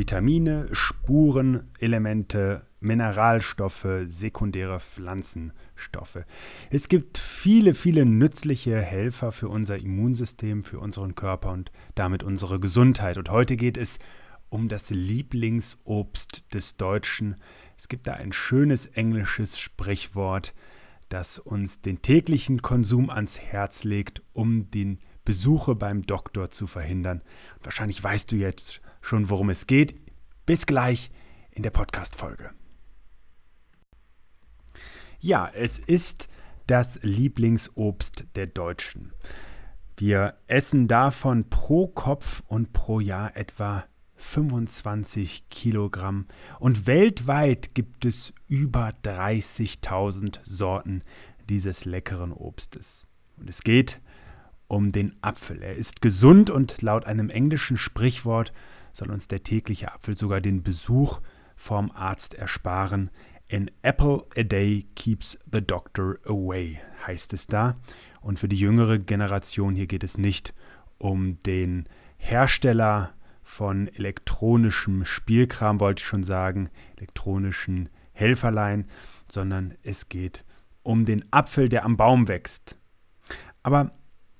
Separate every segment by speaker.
Speaker 1: Vitamine, Spuren, Elemente, Mineralstoffe, sekundäre Pflanzenstoffe. Es gibt viele, viele nützliche Helfer für unser Immunsystem, für unseren Körper und damit unsere Gesundheit. Und heute geht es um das Lieblingsobst des Deutschen. Es gibt da ein schönes englisches Sprichwort, das uns den täglichen Konsum ans Herz legt, um den Besuche beim Doktor zu verhindern. Wahrscheinlich weißt du jetzt schon, worum es geht. Bis gleich in der Podcast-Folge. Ja, es ist das Lieblingsobst der Deutschen. Wir essen davon pro Kopf und pro Jahr etwa 25 Kilogramm und weltweit gibt es über 30.000 Sorten dieses leckeren Obstes. Und es geht um den Apfel. Er ist gesund und laut einem englischen Sprichwort soll uns der tägliche Apfel sogar den Besuch vom Arzt ersparen. An apple a day keeps the doctor away, heißt es da. Und für die jüngere Generation hier geht es nicht um den Hersteller von elektronischem Spielkram, wollte ich schon sagen, elektronischen Helferlein, sondern es geht um den Apfel, der am Baum wächst. Aber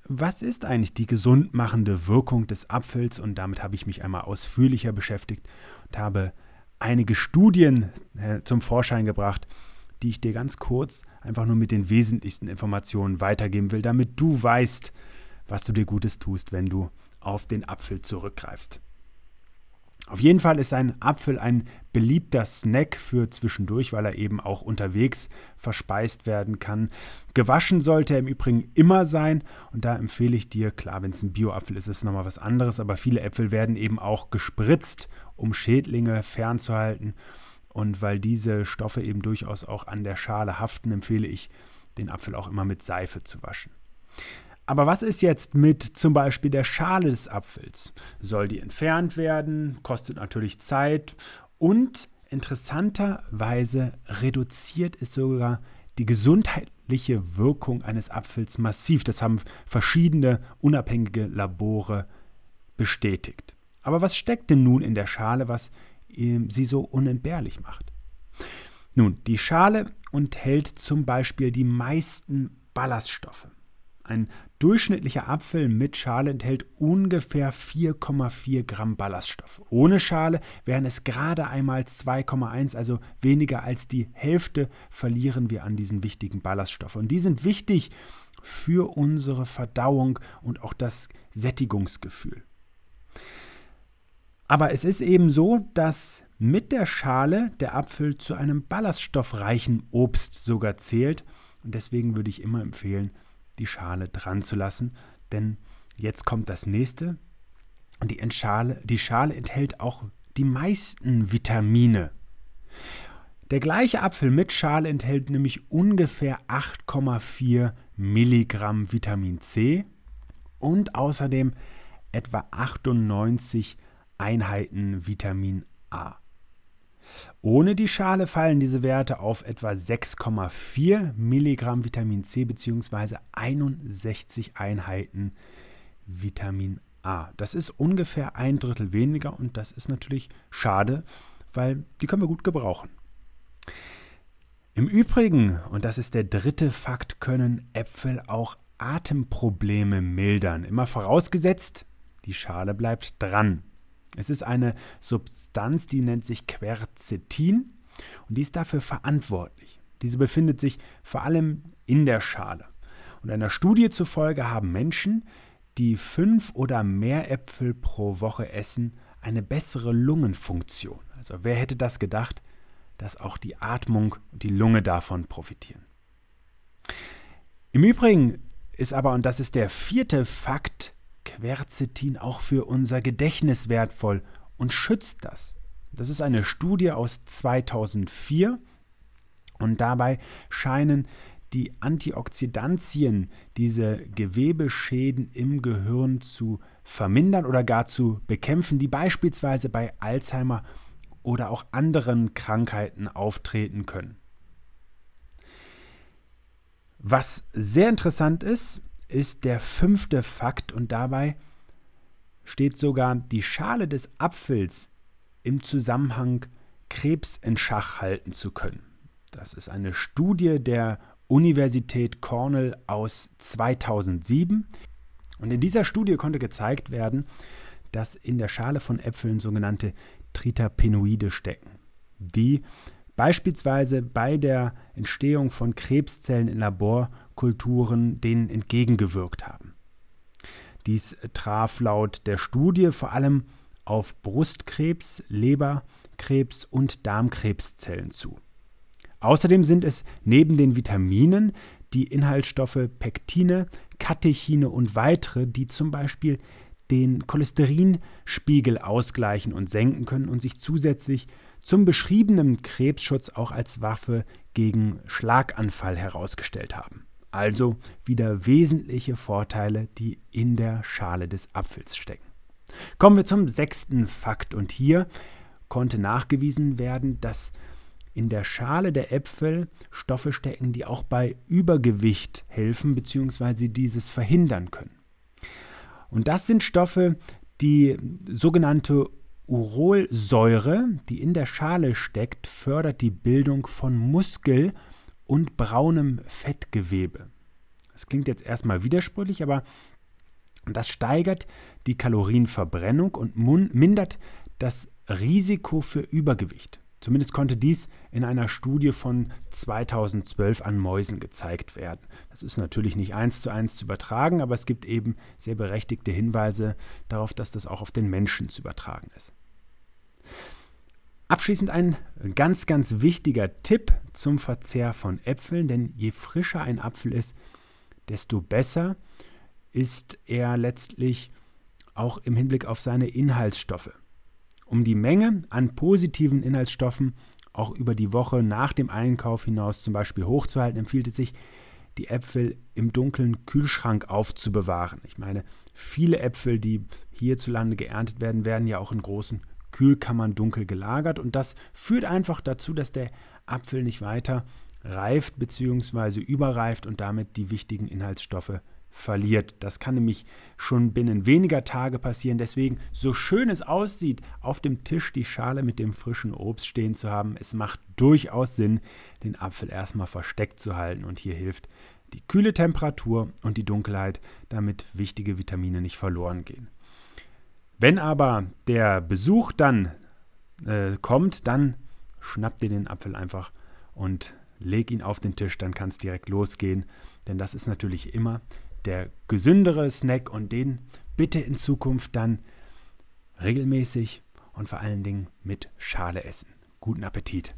Speaker 1: was ist eigentlich die gesundmachende Wirkung des Apfels? Und damit habe ich mich einmal ausführlicher beschäftigt und habe einige Studien äh, zum Vorschein gebracht, die ich dir ganz kurz einfach nur mit den wesentlichsten Informationen weitergeben will, damit du weißt, was du dir Gutes tust, wenn du auf den Apfel zurückgreifst. Auf jeden Fall ist ein Apfel ein beliebter Snack für zwischendurch, weil er eben auch unterwegs verspeist werden kann. Gewaschen sollte er im Übrigen immer sein und da empfehle ich dir, klar, wenn es ein Bioapfel ist, ist es nochmal was anderes, aber viele Äpfel werden eben auch gespritzt, um Schädlinge fernzuhalten. Und weil diese Stoffe eben durchaus auch an der Schale haften, empfehle ich, den Apfel auch immer mit Seife zu waschen. Aber was ist jetzt mit zum Beispiel der Schale des Apfels? Soll die entfernt werden? Kostet natürlich Zeit und interessanterweise reduziert es sogar die gesundheitliche Wirkung eines Apfels massiv. Das haben verschiedene unabhängige Labore bestätigt. Aber was steckt denn nun in der Schale, was sie so unentbehrlich macht? Nun, die Schale enthält zum Beispiel die meisten Ballaststoffe. Ein durchschnittlicher Apfel mit Schale enthält ungefähr 4,4 Gramm Ballaststoffe. Ohne Schale wären es gerade einmal 2,1, also weniger als die Hälfte verlieren wir an diesen wichtigen Ballaststoffen. Und die sind wichtig für unsere Verdauung und auch das Sättigungsgefühl. Aber es ist eben so, dass mit der Schale der Apfel zu einem ballaststoffreichen Obst sogar zählt. Und deswegen würde ich immer empfehlen, die Schale dran zu lassen, denn jetzt kommt das nächste. Die, Schale, die Schale enthält auch die meisten Vitamine. Der gleiche Apfel mit Schale enthält nämlich ungefähr 8,4 Milligramm Vitamin C und außerdem etwa 98 Einheiten Vitamin A. Ohne die Schale fallen diese Werte auf etwa 6,4 Milligramm Vitamin C bzw. 61 Einheiten Vitamin A. Das ist ungefähr ein Drittel weniger und das ist natürlich schade, weil die können wir gut gebrauchen. Im Übrigen, und das ist der dritte Fakt, können Äpfel auch Atemprobleme mildern. Immer vorausgesetzt, die Schale bleibt dran. Es ist eine Substanz, die nennt sich Quercetin und die ist dafür verantwortlich. Diese befindet sich vor allem in der Schale. Und einer Studie zufolge haben Menschen, die fünf oder mehr Äpfel pro Woche essen, eine bessere Lungenfunktion. Also wer hätte das gedacht, dass auch die Atmung und die Lunge davon profitieren. Im Übrigen ist aber, und das ist der vierte Fakt, Quercetin auch für unser Gedächtnis wertvoll und schützt das. Das ist eine Studie aus 2004 und dabei scheinen die Antioxidantien diese Gewebeschäden im Gehirn zu vermindern oder gar zu bekämpfen, die beispielsweise bei Alzheimer oder auch anderen Krankheiten auftreten können. Was sehr interessant ist, ist der fünfte Fakt und dabei steht sogar die Schale des Apfels im Zusammenhang Krebs in Schach halten zu können. Das ist eine Studie der Universität Cornell aus 2007. Und in dieser Studie konnte gezeigt werden, dass in der Schale von Äpfeln sogenannte Tritapenoide stecken, die beispielsweise bei der Entstehung von Krebszellen in Laborkulturen denen entgegengewirkt haben. Dies traf laut der Studie vor allem auf Brustkrebs, Leberkrebs und Darmkrebszellen zu. Außerdem sind es neben den Vitaminen die Inhaltsstoffe Pektine, Katechine und weitere, die zum Beispiel den Cholesterinspiegel ausgleichen und senken können und sich zusätzlich zum beschriebenen Krebsschutz auch als Waffe gegen Schlaganfall herausgestellt haben. Also wieder wesentliche Vorteile, die in der Schale des Apfels stecken. Kommen wir zum sechsten Fakt und hier konnte nachgewiesen werden, dass in der Schale der Äpfel Stoffe stecken, die auch bei Übergewicht helfen bzw. dieses verhindern können. Und das sind Stoffe, die sogenannte Urolsäure, die in der Schale steckt, fördert die Bildung von Muskel und braunem Fettgewebe. Das klingt jetzt erstmal widersprüchlich, aber das steigert die Kalorienverbrennung und mindert das Risiko für Übergewicht. Zumindest konnte dies in einer Studie von 2012 an Mäusen gezeigt werden. Das ist natürlich nicht eins zu eins zu übertragen, aber es gibt eben sehr berechtigte Hinweise darauf, dass das auch auf den Menschen zu übertragen ist. Abschließend ein ganz, ganz wichtiger Tipp zum Verzehr von Äpfeln, denn je frischer ein Apfel ist, desto besser ist er letztlich auch im Hinblick auf seine Inhaltsstoffe. Um die Menge an positiven Inhaltsstoffen auch über die Woche nach dem Einkauf hinaus zum Beispiel hochzuhalten, empfiehlt es sich, die Äpfel im dunklen Kühlschrank aufzubewahren. Ich meine, viele Äpfel, die hierzulande geerntet werden, werden ja auch in großen Kühlkammern dunkel gelagert und das führt einfach dazu, dass der Apfel nicht weiter reift bzw. überreift und damit die wichtigen Inhaltsstoffe verliert. Das kann nämlich schon binnen weniger Tage passieren. Deswegen, so schön es aussieht, auf dem Tisch die Schale mit dem frischen Obst stehen zu haben, es macht durchaus Sinn, den Apfel erstmal versteckt zu halten. Und hier hilft die kühle Temperatur und die Dunkelheit, damit wichtige Vitamine nicht verloren gehen. Wenn aber der Besuch dann äh, kommt, dann schnapp dir den Apfel einfach und leg ihn auf den Tisch, dann kann es direkt losgehen. Denn das ist natürlich immer der gesündere Snack und den bitte in Zukunft dann regelmäßig und vor allen Dingen mit Schale essen. Guten Appetit!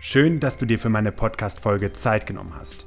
Speaker 1: Schön, dass du dir für meine Podcast-Folge Zeit genommen hast.